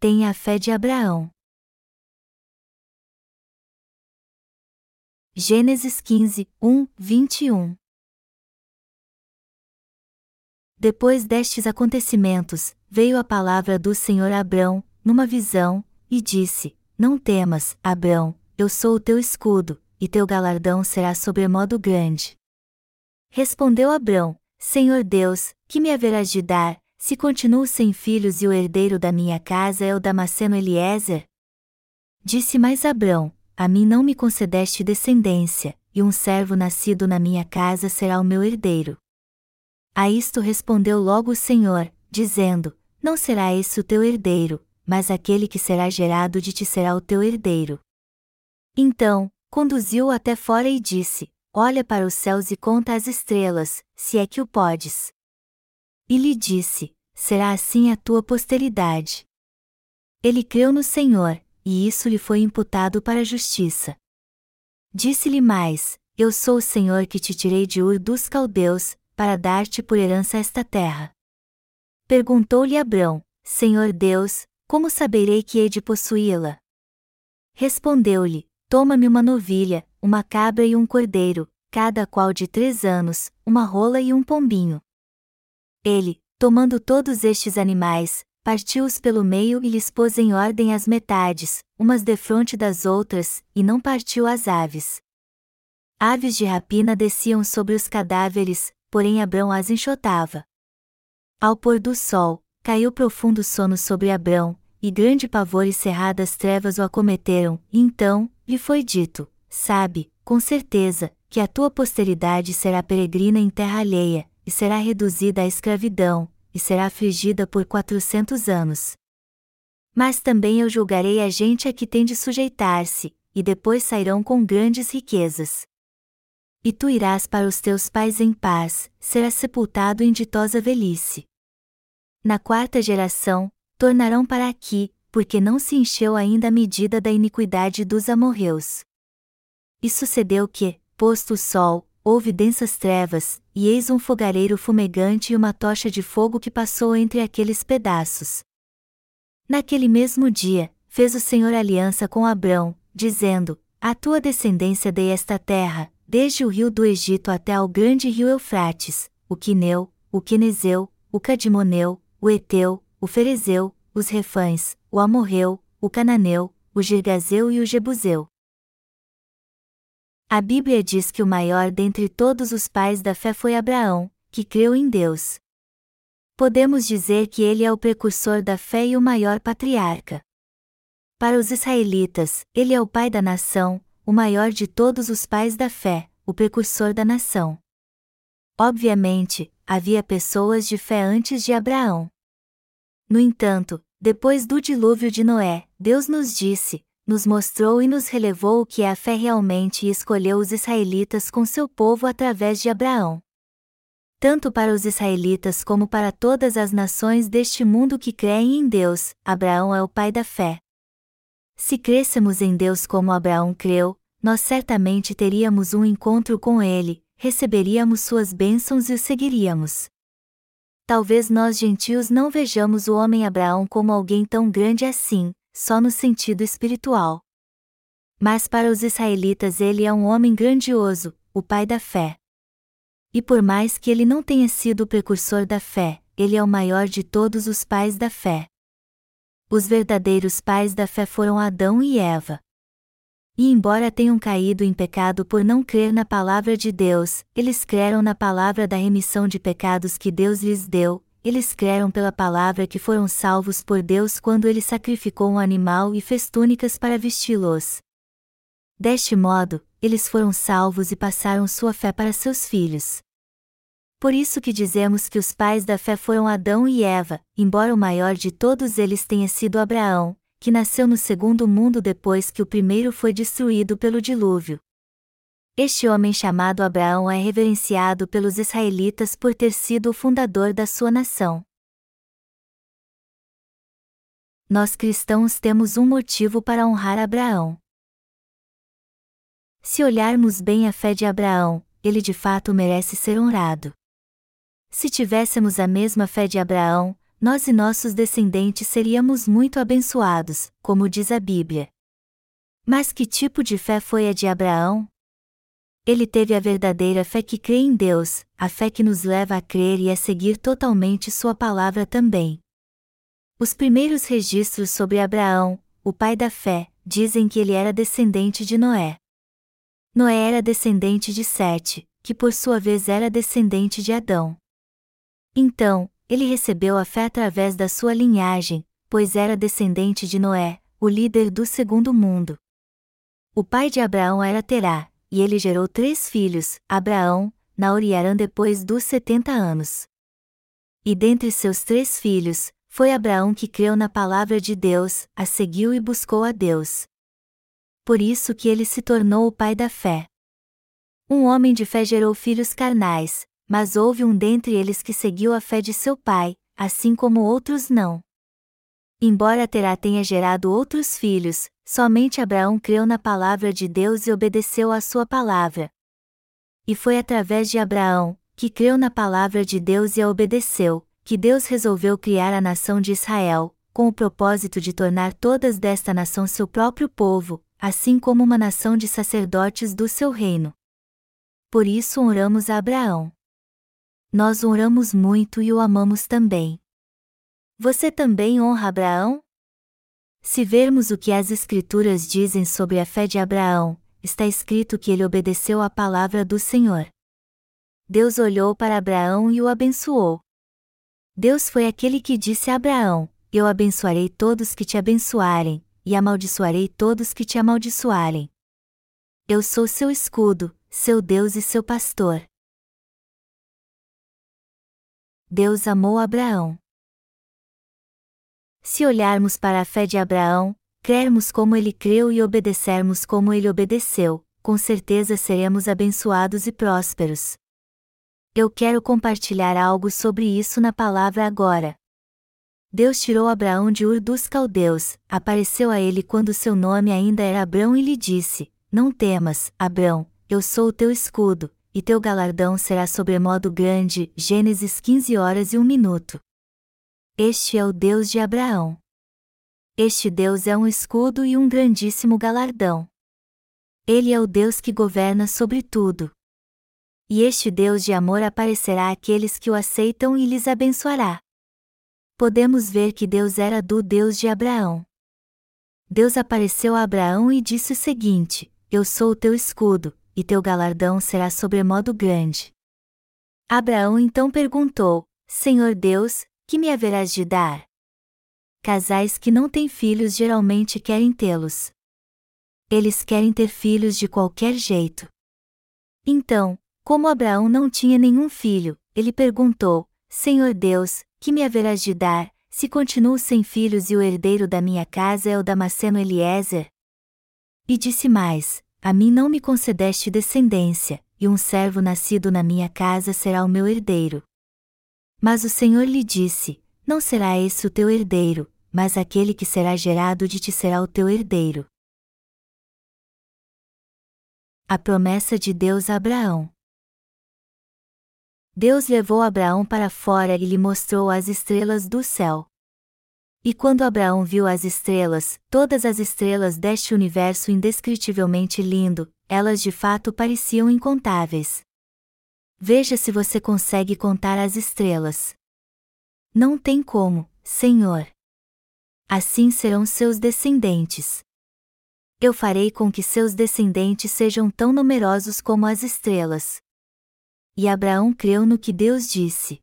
tenha a fé de Abraão. Gênesis 15, 1, 21 Depois destes acontecimentos, veio a palavra do Senhor a Abrão, numa visão, e disse: Não temas, Abrão, eu sou o teu escudo, e teu galardão será sobremodo grande. Respondeu Abrão: Senhor Deus, que me haverás de dar, se continuo sem filhos e o herdeiro da minha casa é o Damasceno Eliezer? Disse mais Abrão: A mim não me concedeste descendência, e um servo nascido na minha casa será o meu herdeiro. A isto respondeu logo o Senhor, dizendo: Não será esse o teu herdeiro, mas aquele que será gerado de ti será o teu herdeiro. Então, conduziu-o até fora e disse: Olha para os céus e conta as estrelas, se é que o podes. E lhe disse: Será assim a tua posteridade. Ele creu no Senhor, e isso lhe foi imputado para a justiça. Disse-lhe mais: Eu sou o Senhor que te tirei de Ur dos caldeus, para dar-te por herança esta terra. Perguntou-lhe Abrão: Senhor Deus, como saberei que hei de possuí-la? Respondeu-lhe: Toma-me uma novilha, uma cabra e um cordeiro, cada qual de três anos, uma rola e um pombinho. Ele, tomando todos estes animais, partiu-os pelo meio e lhes pôs em ordem as metades, umas defronte das outras, e não partiu as aves. Aves de rapina desciam sobre os cadáveres, porém Abrão as enxotava. Ao pôr do sol, caiu profundo sono sobre Abrão, e grande pavor e cerradas trevas o acometeram, e então, lhe foi dito: Sabe, com certeza, que a tua posteridade será peregrina em terra alheia, e será reduzida à escravidão, e será afligida por quatrocentos anos. Mas também eu julgarei a gente a que tem de sujeitar-se, e depois sairão com grandes riquezas. E tu irás para os teus pais em paz, serás sepultado em ditosa velhice. Na quarta geração, tornarão para aqui, porque não se encheu ainda a medida da iniquidade dos amorreus. E sucedeu que, posto o sol, houve densas trevas, e eis um fogareiro fumegante e uma tocha de fogo que passou entre aqueles pedaços. Naquele mesmo dia, fez o Senhor aliança com Abrão, dizendo: A tua descendência dei esta terra, desde o rio do Egito até ao grande rio Eufrates, o Quineu, o Quenezeu, o Cadimoneu, o Eteu, o Ferezeu, os Refães, o Amorreu, o Cananeu, o Girgazeu e o Jebuseu. A Bíblia diz que o maior dentre todos os pais da fé foi Abraão, que creu em Deus. Podemos dizer que ele é o precursor da fé e o maior patriarca. Para os israelitas, ele é o pai da nação, o maior de todos os pais da fé, o precursor da nação. Obviamente, havia pessoas de fé antes de Abraão. No entanto, depois do dilúvio de Noé, Deus nos disse, nos mostrou e nos relevou o que é a fé realmente e escolheu os israelitas com seu povo através de Abraão. Tanto para os israelitas como para todas as nações deste mundo que creem em Deus, Abraão é o pai da fé. Se crêssemos em Deus como Abraão creu, nós certamente teríamos um encontro com ele, receberíamos suas bênçãos e o seguiríamos. Talvez nós gentios não vejamos o homem Abraão como alguém tão grande assim, só no sentido espiritual. Mas para os israelitas ele é um homem grandioso, o pai da fé. E por mais que ele não tenha sido o precursor da fé, ele é o maior de todos os pais da fé. Os verdadeiros pais da fé foram Adão e Eva. E embora tenham caído em pecado por não crer na palavra de Deus, eles creram na palavra da remissão de pecados que Deus lhes deu, eles creram pela palavra que foram salvos por Deus quando ele sacrificou um animal e fez túnicas para vesti-los. Deste modo, eles foram salvos e passaram sua fé para seus filhos. Por isso que dizemos que os pais da fé foram Adão e Eva, embora o maior de todos eles tenha sido Abraão, que nasceu no segundo mundo depois que o primeiro foi destruído pelo dilúvio. Este homem chamado Abraão é reverenciado pelos israelitas por ter sido o fundador da sua nação. Nós cristãos temos um motivo para honrar Abraão. Se olharmos bem a fé de Abraão, ele de fato merece ser honrado. Se tivéssemos a mesma fé de Abraão, nós e nossos descendentes seríamos muito abençoados, como diz a Bíblia. Mas que tipo de fé foi a de Abraão? Ele teve a verdadeira fé que crê em Deus, a fé que nos leva a crer e a seguir totalmente Sua palavra também. Os primeiros registros sobre Abraão, o pai da fé, dizem que ele era descendente de Noé. Noé era descendente de Sete, que por sua vez era descendente de Adão. Então, ele recebeu a fé através da sua linhagem, pois era descendente de Noé, o líder do segundo mundo. O pai de Abraão era Terá, e ele gerou três filhos, Abraão, Naor e Arã depois dos setenta anos. E dentre seus três filhos, foi Abraão que creu na palavra de Deus, a seguiu e buscou a Deus. Por isso que ele se tornou o pai da fé. Um homem de fé gerou filhos carnais, mas houve um dentre eles que seguiu a fé de seu pai, assim como outros não. Embora Terá tenha gerado outros filhos, somente Abraão creu na palavra de Deus e obedeceu à sua palavra. E foi através de Abraão, que creu na palavra de Deus e a obedeceu, que Deus resolveu criar a nação de Israel, com o propósito de tornar todas desta nação seu próprio povo, assim como uma nação de sacerdotes do seu reino. Por isso honramos a Abraão. Nós honramos muito e o amamos também. Você também honra Abraão? Se vermos o que as Escrituras dizem sobre a fé de Abraão, está escrito que ele obedeceu à palavra do Senhor. Deus olhou para Abraão e o abençoou. Deus foi aquele que disse a Abraão: Eu abençoarei todos que te abençoarem, e amaldiçoarei todos que te amaldiçoarem. Eu sou seu escudo, seu Deus e seu pastor. Deus amou Abraão. Se olharmos para a fé de Abraão, crermos como ele creu e obedecermos como ele obedeceu, com certeza seremos abençoados e prósperos. Eu quero compartilhar algo sobre isso na palavra agora. Deus tirou Abraão de Ur dos Caldeus, apareceu a ele quando seu nome ainda era Abrão e lhe disse: Não temas, Abrão, eu sou o teu escudo, e teu galardão será sobremodo grande. Gênesis 15 horas e 1 minuto. Este é o Deus de Abraão. Este Deus é um escudo e um grandíssimo galardão. Ele é o Deus que governa sobre tudo. E este Deus de amor aparecerá àqueles que o aceitam e lhes abençoará. Podemos ver que Deus era do Deus de Abraão. Deus apareceu a Abraão e disse o seguinte: Eu sou o teu escudo, e teu galardão será sobremodo grande. Abraão então perguntou: Senhor Deus, que me haverás de dar? Casais que não têm filhos geralmente querem tê-los. Eles querem ter filhos de qualquer jeito. Então, como Abraão não tinha nenhum filho, ele perguntou: Senhor Deus, que me haverás de dar, se continuo sem filhos e o herdeiro da minha casa é o Damasceno Eliezer? E disse mais: A mim não me concedeste descendência, e um servo nascido na minha casa será o meu herdeiro. Mas o Senhor lhe disse: Não será esse o teu herdeiro, mas aquele que será gerado de ti será o teu herdeiro. A promessa de Deus a Abraão. Deus levou Abraão para fora e lhe mostrou as estrelas do céu. E quando Abraão viu as estrelas, todas as estrelas deste universo indescritivelmente lindo, elas de fato pareciam incontáveis. Veja se você consegue contar as estrelas. Não tem como, Senhor. Assim serão seus descendentes. Eu farei com que seus descendentes sejam tão numerosos como as estrelas. E Abraão creu no que Deus disse.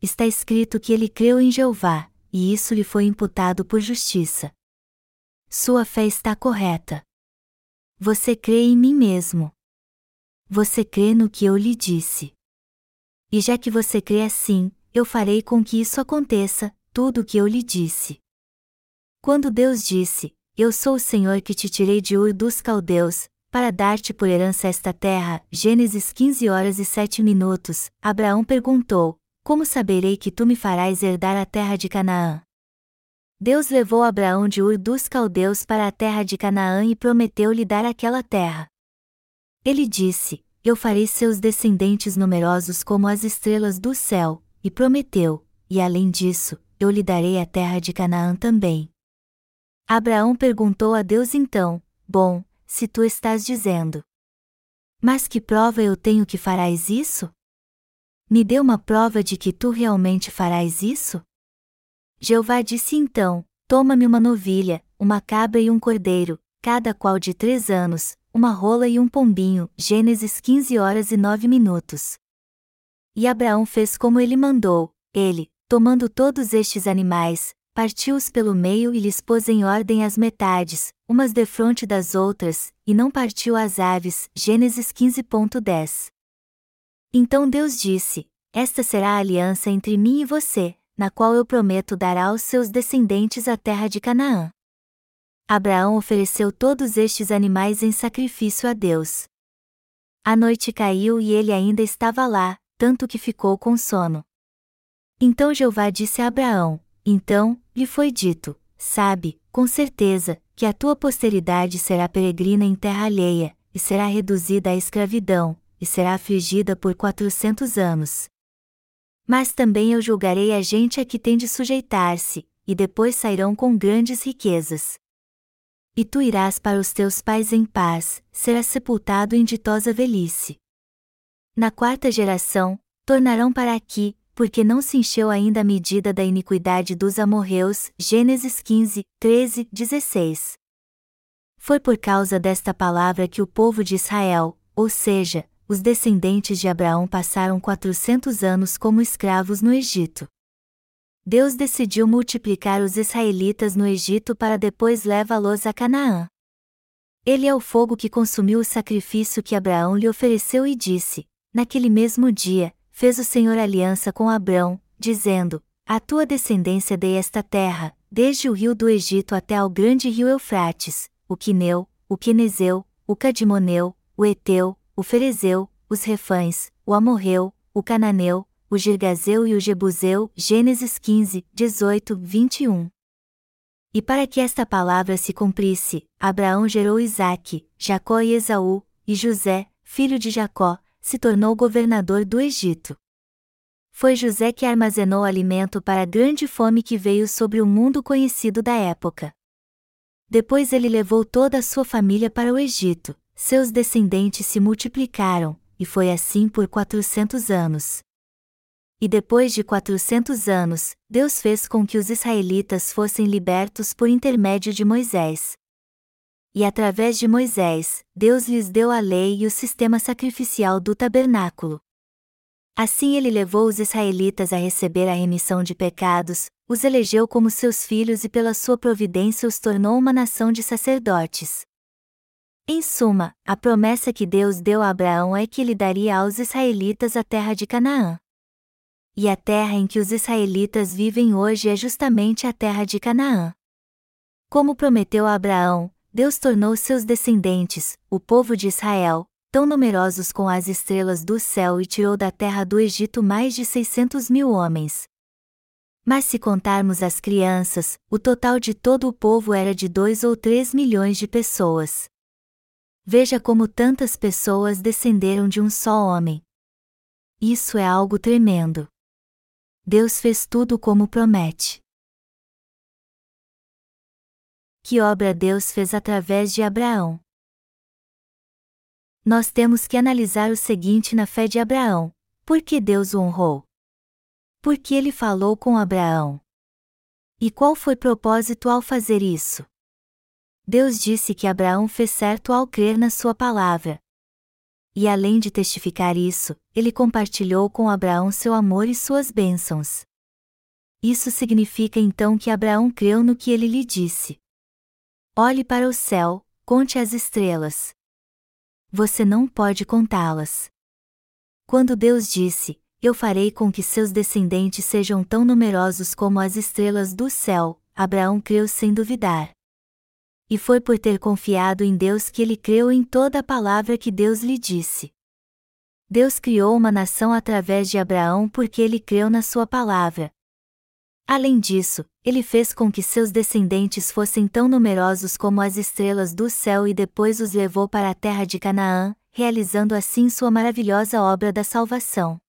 Está escrito que ele creu em Jeová, e isso lhe foi imputado por justiça. Sua fé está correta. Você crê em mim mesmo. Você crê no que eu lhe disse. E já que você crê assim, eu farei com que isso aconteça, tudo o que eu lhe disse. Quando Deus disse: Eu sou o Senhor que te tirei de Ur dos Caldeus, para dar-te por herança esta terra. Gênesis 15 horas e 7 minutos. Abraão perguntou: Como saberei que tu me farás herdar a terra de Canaã? Deus levou Abraão de Ur dos Caldeus para a terra de Canaã e prometeu-lhe dar aquela terra. Ele disse: Eu farei seus descendentes numerosos como as estrelas do céu, e prometeu: e além disso, eu lhe darei a terra de Canaã também. Abraão perguntou a Deus então: Bom, se tu estás dizendo. Mas que prova eu tenho que farás isso? Me dê uma prova de que tu realmente farás isso? Jeová disse então: Toma-me uma novilha, uma cabra e um cordeiro, cada qual de três anos, uma rola e um pombinho. Gênesis 15 horas e 9 minutos. E Abraão fez como ele mandou, ele, tomando todos estes animais, partiu-os pelo meio e lhes pôs em ordem as metades, umas defronte das outras, e não partiu as aves. Gênesis 15.10. Então Deus disse: Esta será a aliança entre mim e você, na qual eu prometo dar aos seus descendentes a terra de Canaã. Abraão ofereceu todos estes animais em sacrifício a Deus. A noite caiu e ele ainda estava lá, tanto que ficou com sono. Então Jeová disse a Abraão: Então, lhe foi dito: Sabe, com certeza, que a tua posteridade será peregrina em terra alheia, e será reduzida à escravidão, e será afligida por quatrocentos anos. Mas também eu julgarei a gente a que tem de sujeitar-se, e depois sairão com grandes riquezas. E tu irás para os teus pais em paz, serás sepultado em ditosa velhice. Na quarta geração, tornarão para aqui, porque não se encheu ainda a medida da iniquidade dos amorreus. Gênesis 15, 13, 16. Foi por causa desta palavra que o povo de Israel, ou seja, os descendentes de Abraão passaram 400 anos como escravos no Egito. Deus decidiu multiplicar os israelitas no Egito para depois levá-los a Canaã. Ele é o fogo que consumiu o sacrifício que Abraão lhe ofereceu e disse: Naquele mesmo dia, fez o Senhor aliança com Abrão, dizendo: A tua descendência dei esta terra, desde o rio do Egito até ao grande rio Eufrates, o Quineu, o Quenezeu, o Cadimoneu, o Eteu, o Ferezeu, os Refães, o Amorreu, o Cananeu, o Girgazeu e o Jebuseu, Gênesis 15, 18, 21. E para que esta palavra se cumprisse, Abraão gerou Isaque, Jacó e Esaú, e José, filho de Jacó, se tornou governador do Egito. Foi José que armazenou alimento para a grande fome que veio sobre o mundo conhecido da época. Depois ele levou toda a sua família para o Egito, seus descendentes se multiplicaram, e foi assim por quatrocentos anos. E depois de quatrocentos anos, Deus fez com que os israelitas fossem libertos por intermédio de Moisés. E através de Moisés, Deus lhes deu a lei e o sistema sacrificial do tabernáculo. Assim ele levou os israelitas a receber a remissão de pecados, os elegeu como seus filhos e pela sua providência os tornou uma nação de sacerdotes. Em suma, a promessa que Deus deu a Abraão é que ele daria aos israelitas a terra de Canaã. E a terra em que os israelitas vivem hoje é justamente a terra de Canaã. Como prometeu a Abraão, Deus tornou seus descendentes, o povo de Israel, tão numerosos com as estrelas do céu e tirou da terra do Egito mais de 600 mil homens. Mas se contarmos as crianças, o total de todo o povo era de 2 ou 3 milhões de pessoas. Veja como tantas pessoas descenderam de um só homem. Isso é algo tremendo. Deus fez tudo como promete. Que obra Deus fez através de Abraão? Nós temos que analisar o seguinte na fé de Abraão: por que Deus o honrou? Por que ele falou com Abraão? E qual foi o propósito ao fazer isso? Deus disse que Abraão fez certo ao crer na sua palavra, e além de testificar isso, ele compartilhou com Abraão seu amor e suas bênçãos. Isso significa então que Abraão creu no que ele lhe disse. Olhe para o céu, conte as estrelas. Você não pode contá-las. Quando Deus disse: Eu farei com que seus descendentes sejam tão numerosos como as estrelas do céu, Abraão creu sem duvidar e foi por ter confiado em Deus que ele creu em toda a palavra que Deus lhe disse. Deus criou uma nação através de Abraão porque ele creu na sua palavra. Além disso, ele fez com que seus descendentes fossem tão numerosos como as estrelas do céu e depois os levou para a terra de Canaã, realizando assim sua maravilhosa obra da salvação.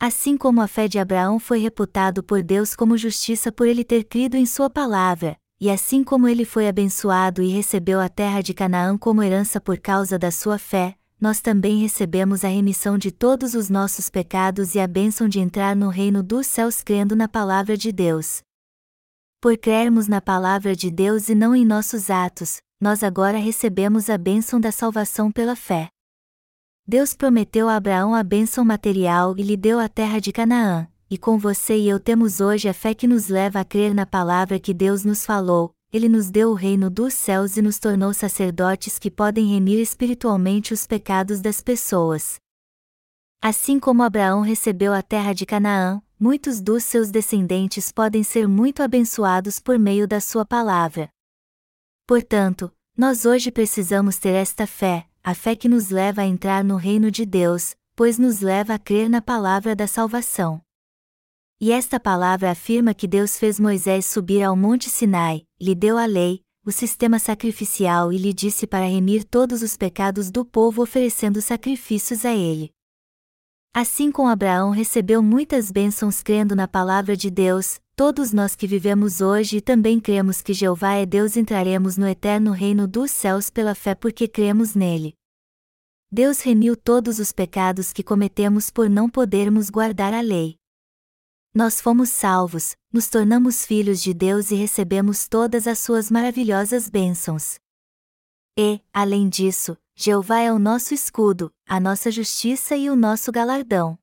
Assim como a fé de Abraão foi reputado por Deus como justiça por ele ter crido em sua palavra, e assim como ele foi abençoado e recebeu a terra de Canaã como herança por causa da sua fé, nós também recebemos a remissão de todos os nossos pecados e a bênção de entrar no reino dos céus crendo na palavra de Deus. Por crermos na palavra de Deus e não em nossos atos, nós agora recebemos a bênção da salvação pela fé. Deus prometeu a Abraão a bênção material e lhe deu a terra de Canaã, e com você e eu temos hoje a fé que nos leva a crer na palavra que Deus nos falou, ele nos deu o reino dos céus e nos tornou sacerdotes que podem remir espiritualmente os pecados das pessoas. Assim como Abraão recebeu a terra de Canaã, muitos dos seus descendentes podem ser muito abençoados por meio da sua palavra. Portanto, nós hoje precisamos ter esta fé, a fé que nos leva a entrar no reino de Deus, pois nos leva a crer na palavra da salvação. E esta palavra afirma que Deus fez Moisés subir ao Monte Sinai, lhe deu a lei, o sistema sacrificial e lhe disse para remir todos os pecados do povo oferecendo sacrifícios a ele. Assim como Abraão recebeu muitas bênçãos crendo na palavra de Deus, todos nós que vivemos hoje e também cremos que Jeová é Deus entraremos no eterno reino dos céus pela fé porque cremos nele. Deus remiu todos os pecados que cometemos por não podermos guardar a lei. Nós fomos salvos, nos tornamos filhos de Deus e recebemos todas as suas maravilhosas bênçãos. E, além disso, Jeová é o nosso escudo, a nossa justiça e o nosso galardão.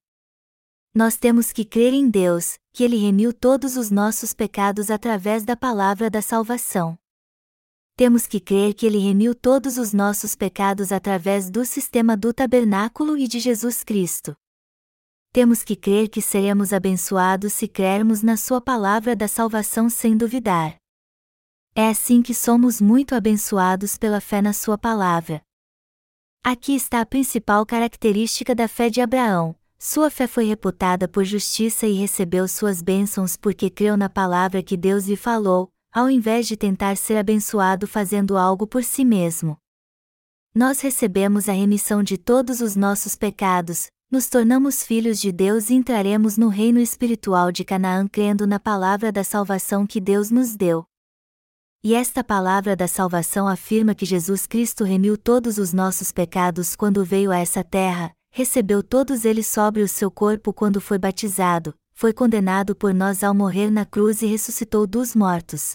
Nós temos que crer em Deus, que Ele remiu todos os nossos pecados através da palavra da salvação. Temos que crer que Ele remiu todos os nossos pecados através do sistema do tabernáculo e de Jesus Cristo. Temos que crer que seremos abençoados se crermos na Sua palavra da salvação sem duvidar. É assim que somos muito abençoados pela fé na Sua palavra. Aqui está a principal característica da fé de Abraão, sua fé foi reputada por justiça e recebeu suas bênçãos porque creu na palavra que Deus lhe falou, ao invés de tentar ser abençoado fazendo algo por si mesmo. Nós recebemos a remissão de todos os nossos pecados, nos tornamos filhos de Deus e entraremos no reino espiritual de Canaã crendo na palavra da salvação que Deus nos deu. E esta palavra da salvação afirma que Jesus Cristo remiu todos os nossos pecados quando veio a essa terra, recebeu todos eles sobre o seu corpo quando foi batizado, foi condenado por nós ao morrer na cruz e ressuscitou dos mortos.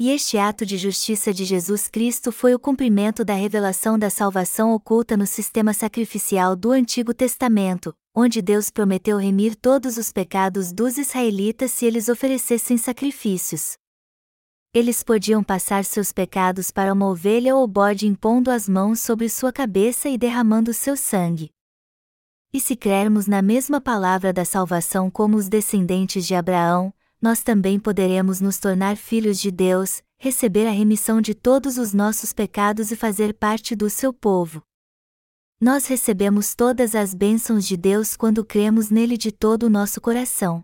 E este ato de justiça de Jesus Cristo foi o cumprimento da revelação da salvação oculta no sistema sacrificial do Antigo Testamento, onde Deus prometeu remir todos os pecados dos israelitas se eles oferecessem sacrifícios. Eles podiam passar seus pecados para uma ovelha ou bode impondo as mãos sobre sua cabeça e derramando seu sangue. E se crermos na mesma palavra da salvação como os descendentes de Abraão, nós também poderemos nos tornar filhos de Deus, receber a remissão de todos os nossos pecados e fazer parte do seu povo. Nós recebemos todas as bênçãos de Deus quando cremos nele de todo o nosso coração.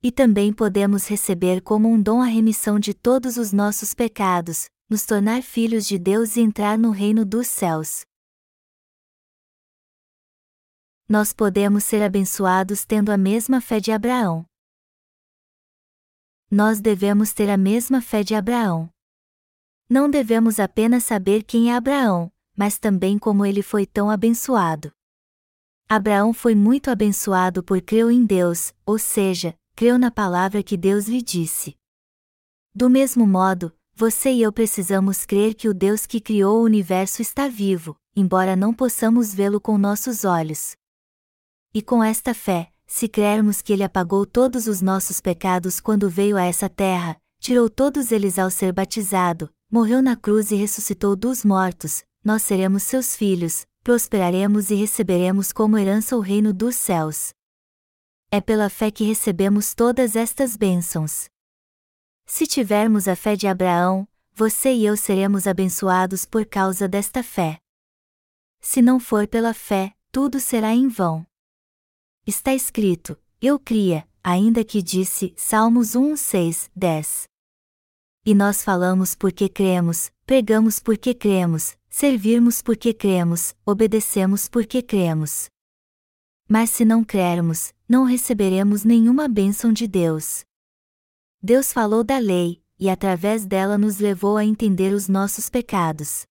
E também podemos receber como um dom a remissão de todos os nossos pecados, nos tornar filhos de Deus e entrar no reino dos céus. Nós podemos ser abençoados tendo a mesma fé de Abraão. Nós devemos ter a mesma fé de Abraão. Não devemos apenas saber quem é Abraão, mas também como ele foi tão abençoado. Abraão foi muito abençoado por creu em Deus, ou seja, creu na palavra que Deus lhe disse. Do mesmo modo, você e eu precisamos crer que o Deus que criou o universo está vivo, embora não possamos vê-lo com nossos olhos. E com esta fé, se crermos que Ele apagou todos os nossos pecados quando veio a essa terra, tirou todos eles ao ser batizado, morreu na cruz e ressuscitou dos mortos, nós seremos seus filhos, prosperaremos e receberemos como herança o reino dos céus. É pela fé que recebemos todas estas bênçãos. Se tivermos a fé de Abraão, você e eu seremos abençoados por causa desta fé. Se não for pela fé, tudo será em vão. Está escrito: Eu cria, ainda que disse Salmos 1, 6, 10. E nós falamos porque cremos, pregamos porque cremos, servirmos porque cremos, obedecemos porque cremos. Mas se não crermos, não receberemos nenhuma bênção de Deus. Deus falou da lei, e através dela nos levou a entender os nossos pecados.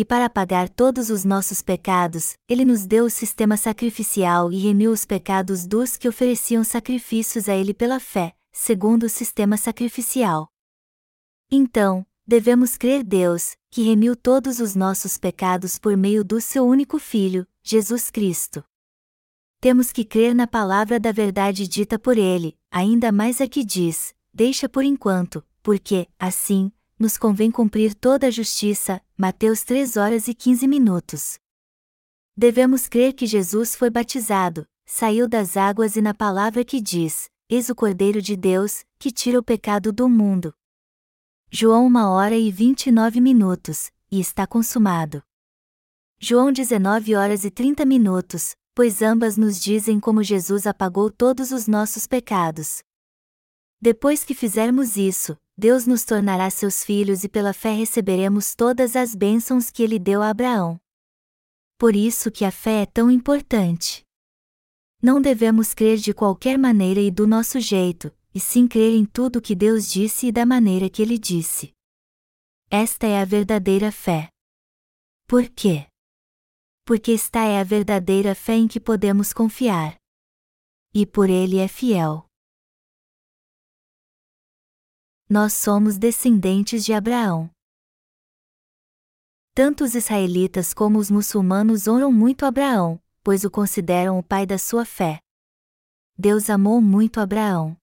E para pagar todos os nossos pecados, Ele nos deu o sistema sacrificial e remiu os pecados dos que ofereciam sacrifícios a Ele pela fé, segundo o sistema sacrificial. Então, devemos crer Deus, que remiu todos os nossos pecados por meio do seu único Filho, Jesus Cristo. Temos que crer na palavra da verdade dita por Ele, ainda mais a que diz: Deixa por enquanto, porque, assim, nos convém cumprir toda a justiça. Mateus 3 horas e 15 minutos. Devemos crer que Jesus foi batizado, saiu das águas e na palavra que diz: Eis o Cordeiro de Deus, que tira o pecado do mundo. João 1 hora e 29 minutos, e está consumado. João 19 horas e 30 minutos, pois ambas nos dizem como Jesus apagou todos os nossos pecados. Depois que fizermos isso, Deus nos tornará seus filhos e pela fé receberemos todas as bênçãos que ele deu a Abraão. Por isso que a fé é tão importante. Não devemos crer de qualquer maneira e do nosso jeito, e sim crer em tudo que Deus disse e da maneira que ele disse. Esta é a verdadeira fé. Por quê? Porque esta é a verdadeira fé em que podemos confiar. E por ele é fiel. Nós somos descendentes de Abraão. Tanto os israelitas como os muçulmanos honram muito Abraão, pois o consideram o pai da sua fé. Deus amou muito Abraão.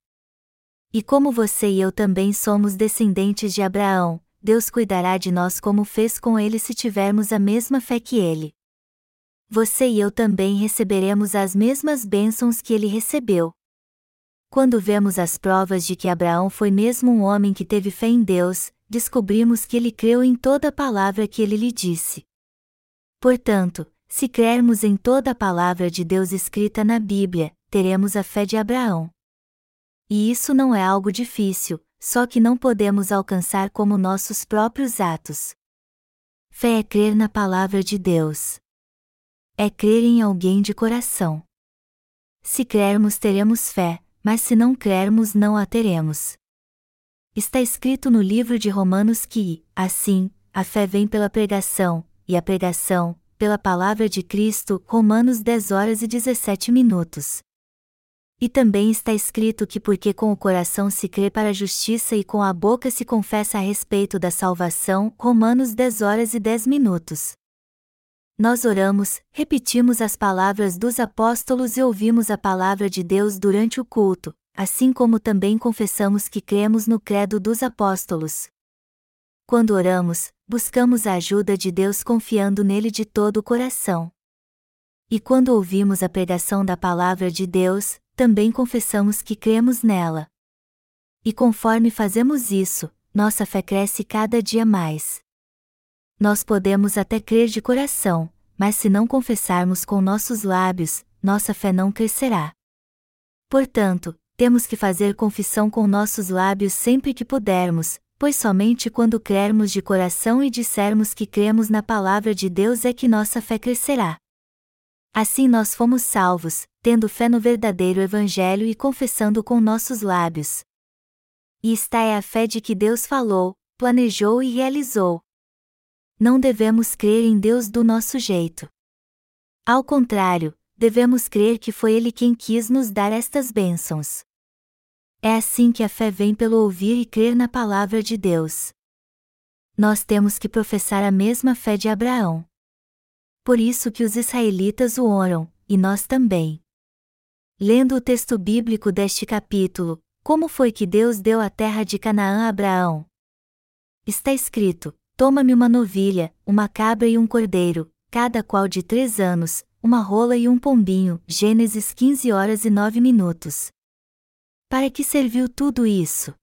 E como você e eu também somos descendentes de Abraão, Deus cuidará de nós como fez com ele se tivermos a mesma fé que ele. Você e eu também receberemos as mesmas bênçãos que ele recebeu. Quando vemos as provas de que Abraão foi mesmo um homem que teve fé em Deus, descobrimos que ele creu em toda a palavra que ele lhe disse. Portanto, se crermos em toda a palavra de Deus escrita na Bíblia, teremos a fé de Abraão. E isso não é algo difícil, só que não podemos alcançar como nossos próprios atos. Fé é crer na palavra de Deus. É crer em alguém de coração. Se crermos, teremos fé, mas se não crermos, não a teremos. Está escrito no livro de Romanos que, assim, a fé vem pela pregação, e a pregação, pela palavra de Cristo, Romanos 10 horas e 17 minutos. E também está escrito que porque com o coração se crê para a justiça e com a boca se confessa a respeito da salvação, Romanos 10 horas e 10 minutos. Nós oramos, repetimos as palavras dos apóstolos e ouvimos a palavra de Deus durante o culto, assim como também confessamos que cremos no credo dos apóstolos. Quando oramos, buscamos a ajuda de Deus confiando nele de todo o coração. E quando ouvimos a pregação da palavra de Deus, também confessamos que cremos nela. E conforme fazemos isso, nossa fé cresce cada dia mais. Nós podemos até crer de coração, mas se não confessarmos com nossos lábios, nossa fé não crescerá. Portanto, temos que fazer confissão com nossos lábios sempre que pudermos, pois somente quando crermos de coração e dissermos que cremos na palavra de Deus é que nossa fé crescerá. Assim nós fomos salvos, tendo fé no verdadeiro Evangelho e confessando com nossos lábios. E esta é a fé de que Deus falou, planejou e realizou. Não devemos crer em Deus do nosso jeito. Ao contrário, devemos crer que foi Ele quem quis nos dar estas bênçãos. É assim que a fé vem pelo ouvir e crer na palavra de Deus. Nós temos que professar a mesma fé de Abraão. Por isso que os israelitas o oram, e nós também. Lendo o texto bíblico deste capítulo, como foi que Deus deu a terra de Canaã a Abraão? Está escrito: Toma-me uma novilha, uma cabra e um cordeiro, cada qual de três anos, uma rola e um pombinho. Gênesis 15 horas e 9 minutos. Para que serviu tudo isso?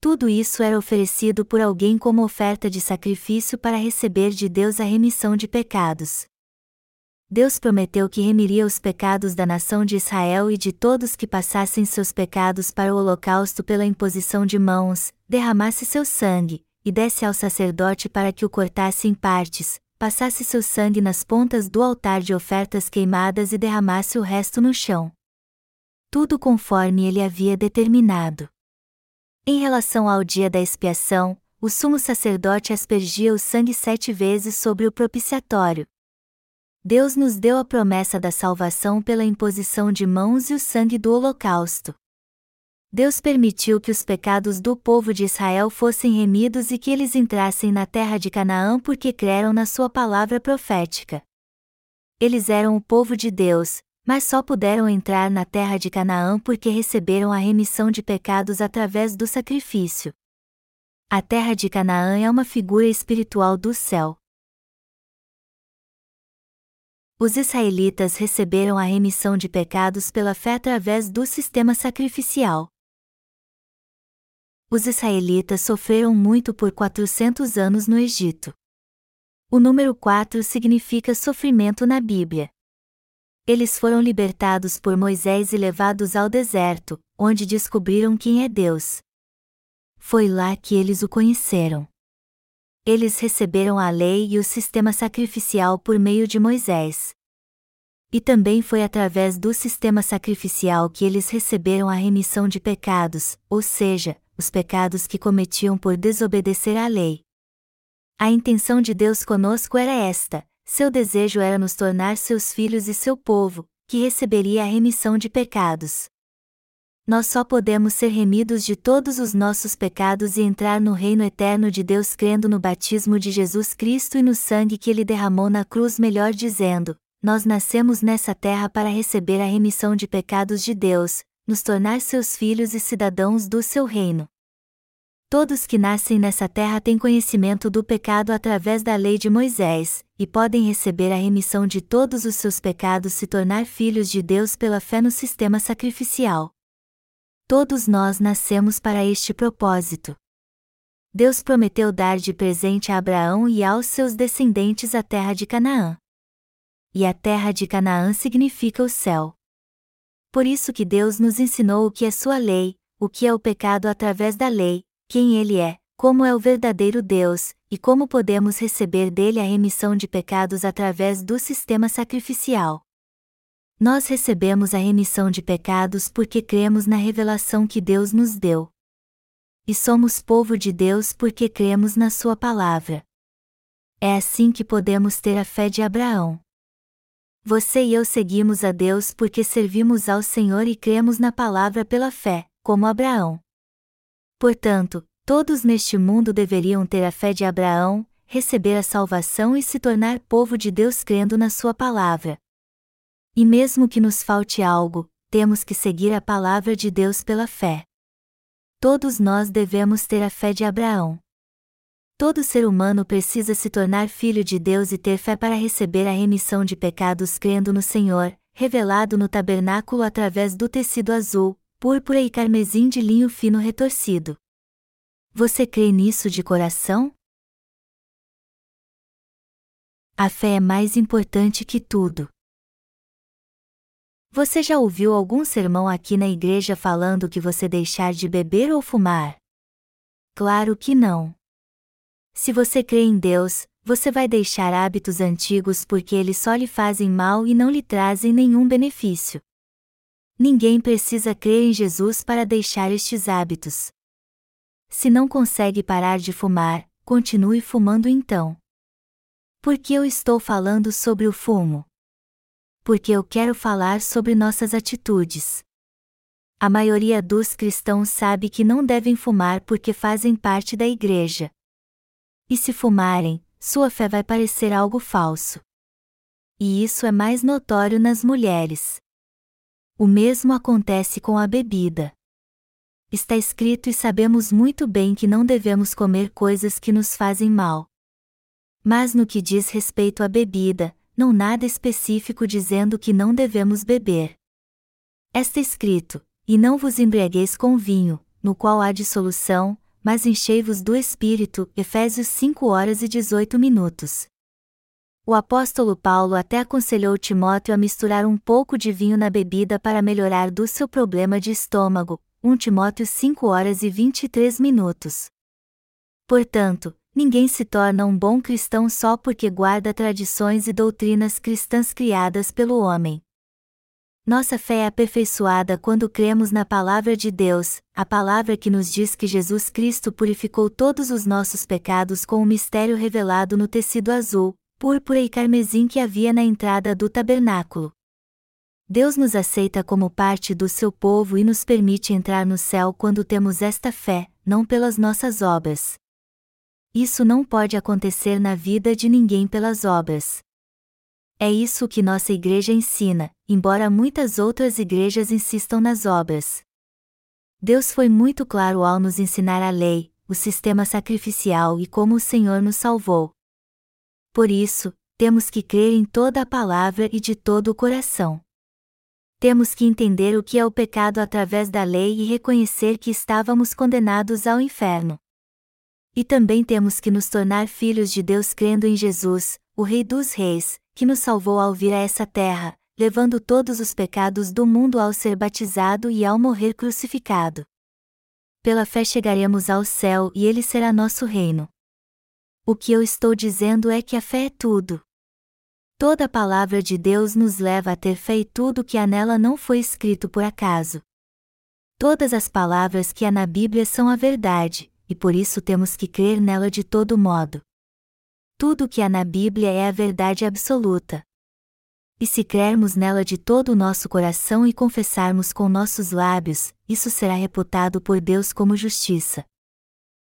Tudo isso era oferecido por alguém como oferta de sacrifício para receber de Deus a remissão de pecados. Deus prometeu que remiria os pecados da nação de Israel e de todos que passassem seus pecados para o holocausto pela imposição de mãos, derramasse seu sangue, e desse ao sacerdote para que o cortasse em partes, passasse seu sangue nas pontas do altar de ofertas queimadas e derramasse o resto no chão. Tudo conforme ele havia determinado. Em relação ao dia da expiação, o sumo sacerdote aspergia o sangue sete vezes sobre o propiciatório. Deus nos deu a promessa da salvação pela imposição de mãos e o sangue do holocausto. Deus permitiu que os pecados do povo de Israel fossem remidos e que eles entrassem na terra de Canaã porque creram na sua palavra profética. Eles eram o povo de Deus, mas só puderam entrar na terra de Canaã porque receberam a remissão de pecados através do sacrifício. A terra de Canaã é uma figura espiritual do céu. Os israelitas receberam a remissão de pecados pela fé através do sistema sacrificial. Os israelitas sofreram muito por 400 anos no Egito. O número 4 significa sofrimento na Bíblia. Eles foram libertados por Moisés e levados ao deserto, onde descobriram quem é Deus. Foi lá que eles o conheceram. Eles receberam a lei e o sistema sacrificial por meio de Moisés. E também foi através do sistema sacrificial que eles receberam a remissão de pecados, ou seja, os pecados que cometiam por desobedecer à lei. A intenção de Deus conosco era esta: seu desejo era nos tornar seus filhos e seu povo, que receberia a remissão de pecados. Nós só podemos ser remidos de todos os nossos pecados e entrar no reino eterno de Deus crendo no batismo de Jesus Cristo e no sangue que ele derramou na cruz, melhor dizendo, nós nascemos nessa terra para receber a remissão de pecados de Deus, nos tornar seus filhos e cidadãos do seu reino. Todos que nascem nessa terra têm conhecimento do pecado através da lei de Moisés, e podem receber a remissão de todos os seus pecados se tornar filhos de Deus pela fé no sistema sacrificial. Todos nós nascemos para este propósito. Deus prometeu dar de presente a Abraão e aos seus descendentes a terra de Canaã. E a terra de Canaã significa o céu. Por isso que Deus nos ensinou o que é sua lei, o que é o pecado através da lei, quem ele é, como é o verdadeiro Deus, e como podemos receber dele a remissão de pecados através do sistema sacrificial. Nós recebemos a remissão de pecados porque cremos na revelação que Deus nos deu. E somos povo de Deus porque cremos na Sua palavra. É assim que podemos ter a fé de Abraão. Você e eu seguimos a Deus porque servimos ao Senhor e cremos na palavra pela fé, como Abraão. Portanto, todos neste mundo deveriam ter a fé de Abraão, receber a salvação e se tornar povo de Deus crendo na Sua palavra. E mesmo que nos falte algo, temos que seguir a palavra de Deus pela fé. Todos nós devemos ter a fé de Abraão. Todo ser humano precisa se tornar filho de Deus e ter fé para receber a remissão de pecados crendo no Senhor, revelado no tabernáculo através do tecido azul, púrpura e carmesim de linho fino retorcido. Você crê nisso de coração? A fé é mais importante que tudo. Você já ouviu algum sermão aqui na igreja falando que você deixar de beber ou fumar? Claro que não. Se você crê em Deus, você vai deixar hábitos antigos porque eles só lhe fazem mal e não lhe trazem nenhum benefício. Ninguém precisa crer em Jesus para deixar estes hábitos. Se não consegue parar de fumar, continue fumando então. Por que eu estou falando sobre o fumo? Porque eu quero falar sobre nossas atitudes. A maioria dos cristãos sabe que não devem fumar porque fazem parte da igreja. E se fumarem, sua fé vai parecer algo falso. E isso é mais notório nas mulheres. O mesmo acontece com a bebida. Está escrito e sabemos muito bem que não devemos comer coisas que nos fazem mal. Mas no que diz respeito à bebida, não nada específico dizendo que não devemos beber. Está escrito: E não vos embriagueis com vinho, no qual há dissolução, mas enchei-vos do Espírito. Efésios 5 horas e 18 minutos. O apóstolo Paulo até aconselhou Timóteo a misturar um pouco de vinho na bebida para melhorar do seu problema de estômago. 1 Timóteo 5 horas e 23 minutos. Portanto, ninguém se torna um bom cristão só porque guarda tradições e doutrinas cristãs criadas pelo homem. Nossa fé é aperfeiçoada quando cremos na Palavra de Deus, a palavra que nos diz que Jesus Cristo purificou todos os nossos pecados com o mistério revelado no tecido azul, púrpura e carmesim que havia na entrada do tabernáculo. Deus nos aceita como parte do seu povo e nos permite entrar no céu quando temos esta fé, não pelas nossas obras. Isso não pode acontecer na vida de ninguém pelas obras. É isso que nossa igreja ensina, embora muitas outras igrejas insistam nas obras. Deus foi muito claro ao nos ensinar a lei, o sistema sacrificial e como o Senhor nos salvou. Por isso, temos que crer em toda a palavra e de todo o coração. Temos que entender o que é o pecado através da lei e reconhecer que estávamos condenados ao inferno. E também temos que nos tornar filhos de Deus crendo em Jesus, o Rei dos Reis, que nos salvou ao vir a essa terra, levando todos os pecados do mundo ao ser batizado e ao morrer crucificado. Pela fé chegaremos ao céu e ele será nosso reino. O que eu estou dizendo é que a fé é tudo. Toda a palavra de Deus nos leva a ter fé e tudo que há nela não foi escrito por acaso. Todas as palavras que há na Bíblia são a verdade, e por isso temos que crer nela de todo modo. Tudo o que há na Bíblia é a verdade absoluta. E se crermos nela de todo o nosso coração e confessarmos com nossos lábios, isso será reputado por Deus como justiça.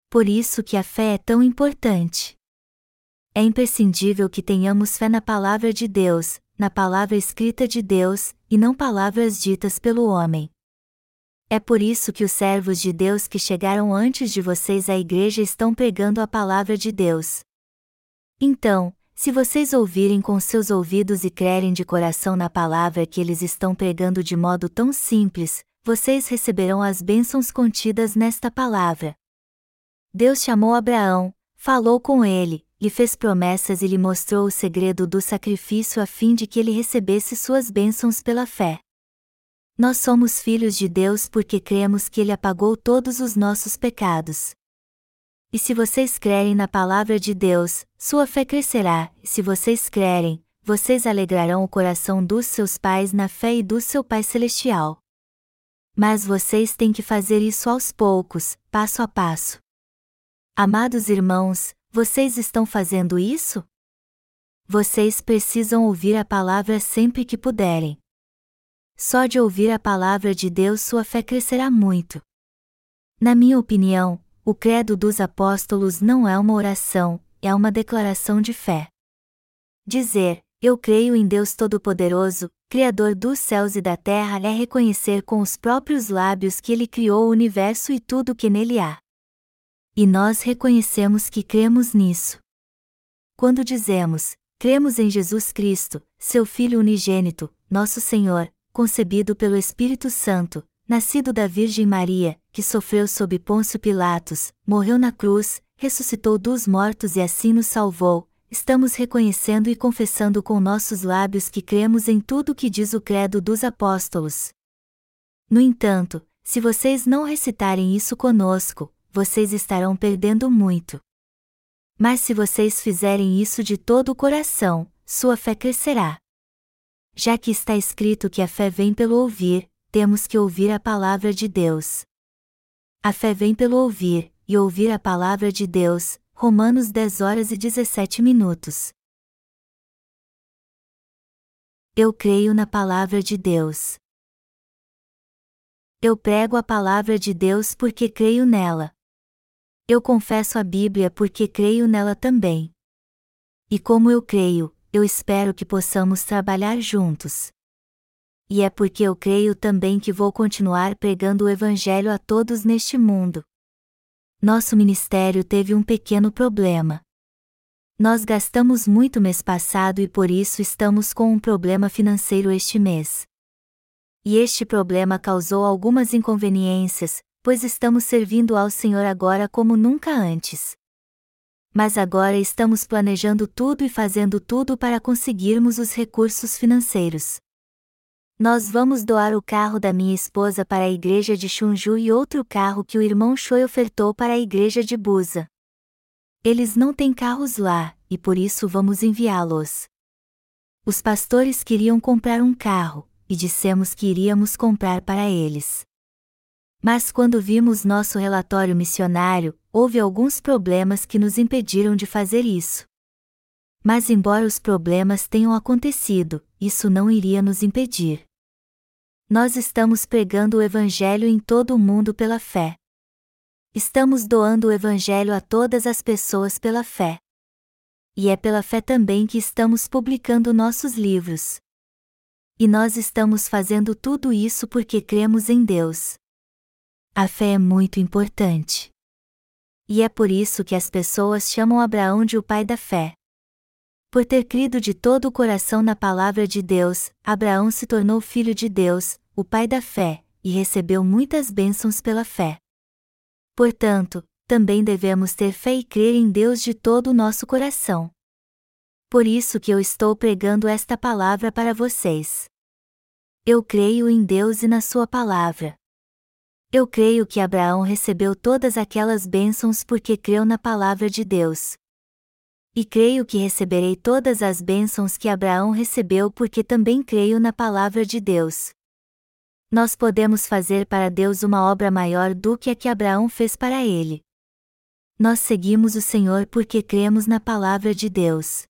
Por isso que a fé é tão importante. É imprescindível que tenhamos fé na palavra de Deus, na palavra escrita de Deus, e não palavras ditas pelo homem. É por isso que os servos de Deus que chegaram antes de vocês à igreja estão pregando a palavra de Deus. Então, se vocês ouvirem com seus ouvidos e crerem de coração na palavra que eles estão pregando de modo tão simples, vocês receberão as bênçãos contidas nesta palavra. Deus chamou Abraão, falou com ele, lhe fez promessas e lhe mostrou o segredo do sacrifício a fim de que ele recebesse suas bênçãos pela fé. Nós somos filhos de Deus porque cremos que Ele apagou todos os nossos pecados. E se vocês crerem na palavra de Deus, sua fé crescerá, e se vocês crerem, vocês alegrarão o coração dos seus pais na fé e do seu Pai Celestial. Mas vocês têm que fazer isso aos poucos, passo a passo. Amados irmãos, vocês estão fazendo isso? Vocês precisam ouvir a palavra sempre que puderem. Só de ouvir a palavra de Deus sua fé crescerá muito. Na minha opinião, o credo dos apóstolos não é uma oração, é uma declaração de fé. Dizer, eu creio em Deus Todo-Poderoso, Criador dos céus e da terra, é reconhecer com os próprios lábios que Ele criou o universo e tudo o que nele há. E nós reconhecemos que cremos nisso. Quando dizemos, cremos em Jesus Cristo, seu Filho unigênito, nosso Senhor, concebido pelo Espírito Santo, nascido da Virgem Maria, que sofreu sob Pôncio Pilatos, morreu na cruz, ressuscitou dos mortos e assim nos salvou, estamos reconhecendo e confessando com nossos lábios que cremos em tudo o que diz o Credo dos Apóstolos. No entanto, se vocês não recitarem isso conosco, vocês estarão perdendo muito. Mas se vocês fizerem isso de todo o coração, sua fé crescerá. Já que está escrito que a fé vem pelo ouvir, temos que ouvir a palavra de Deus. A fé vem pelo ouvir, e ouvir a palavra de Deus, Romanos 10 horas e 17 minutos. Eu creio na palavra de Deus. Eu prego a palavra de Deus porque creio nela. Eu confesso a Bíblia porque creio nela também. E como eu creio, eu espero que possamos trabalhar juntos. E é porque eu creio também que vou continuar pregando o Evangelho a todos neste mundo. Nosso ministério teve um pequeno problema. Nós gastamos muito mês passado e por isso estamos com um problema financeiro este mês. E este problema causou algumas inconveniências, pois estamos servindo ao Senhor agora como nunca antes mas agora estamos planejando tudo e fazendo tudo para conseguirmos os recursos financeiros. Nós vamos doar o carro da minha esposa para a igreja de Chunju e outro carro que o irmão Choi ofertou para a igreja de Busa. Eles não têm carros lá, e por isso vamos enviá-los. Os pastores queriam comprar um carro, e dissemos que iríamos comprar para eles. Mas quando vimos nosso relatório missionário, houve alguns problemas que nos impediram de fazer isso. Mas, embora os problemas tenham acontecido, isso não iria nos impedir. Nós estamos pregando o Evangelho em todo o mundo pela fé. Estamos doando o Evangelho a todas as pessoas pela fé. E é pela fé também que estamos publicando nossos livros. E nós estamos fazendo tudo isso porque cremos em Deus. A fé é muito importante. E é por isso que as pessoas chamam Abraão de o pai da fé. Por ter crido de todo o coração na palavra de Deus, Abraão se tornou filho de Deus, o pai da fé, e recebeu muitas bênçãos pela fé. Portanto, também devemos ter fé e crer em Deus de todo o nosso coração. Por isso que eu estou pregando esta palavra para vocês. Eu creio em Deus e na Sua palavra. Eu creio que Abraão recebeu todas aquelas bênçãos porque creu na palavra de Deus. E creio que receberei todas as bênçãos que Abraão recebeu porque também creio na palavra de Deus nós podemos fazer para Deus uma obra maior do que a que Abraão fez para ele. Nós seguimos o Senhor porque cremos na palavra de Deus.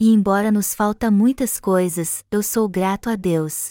E embora nos falta muitas coisas, eu sou grato a Deus.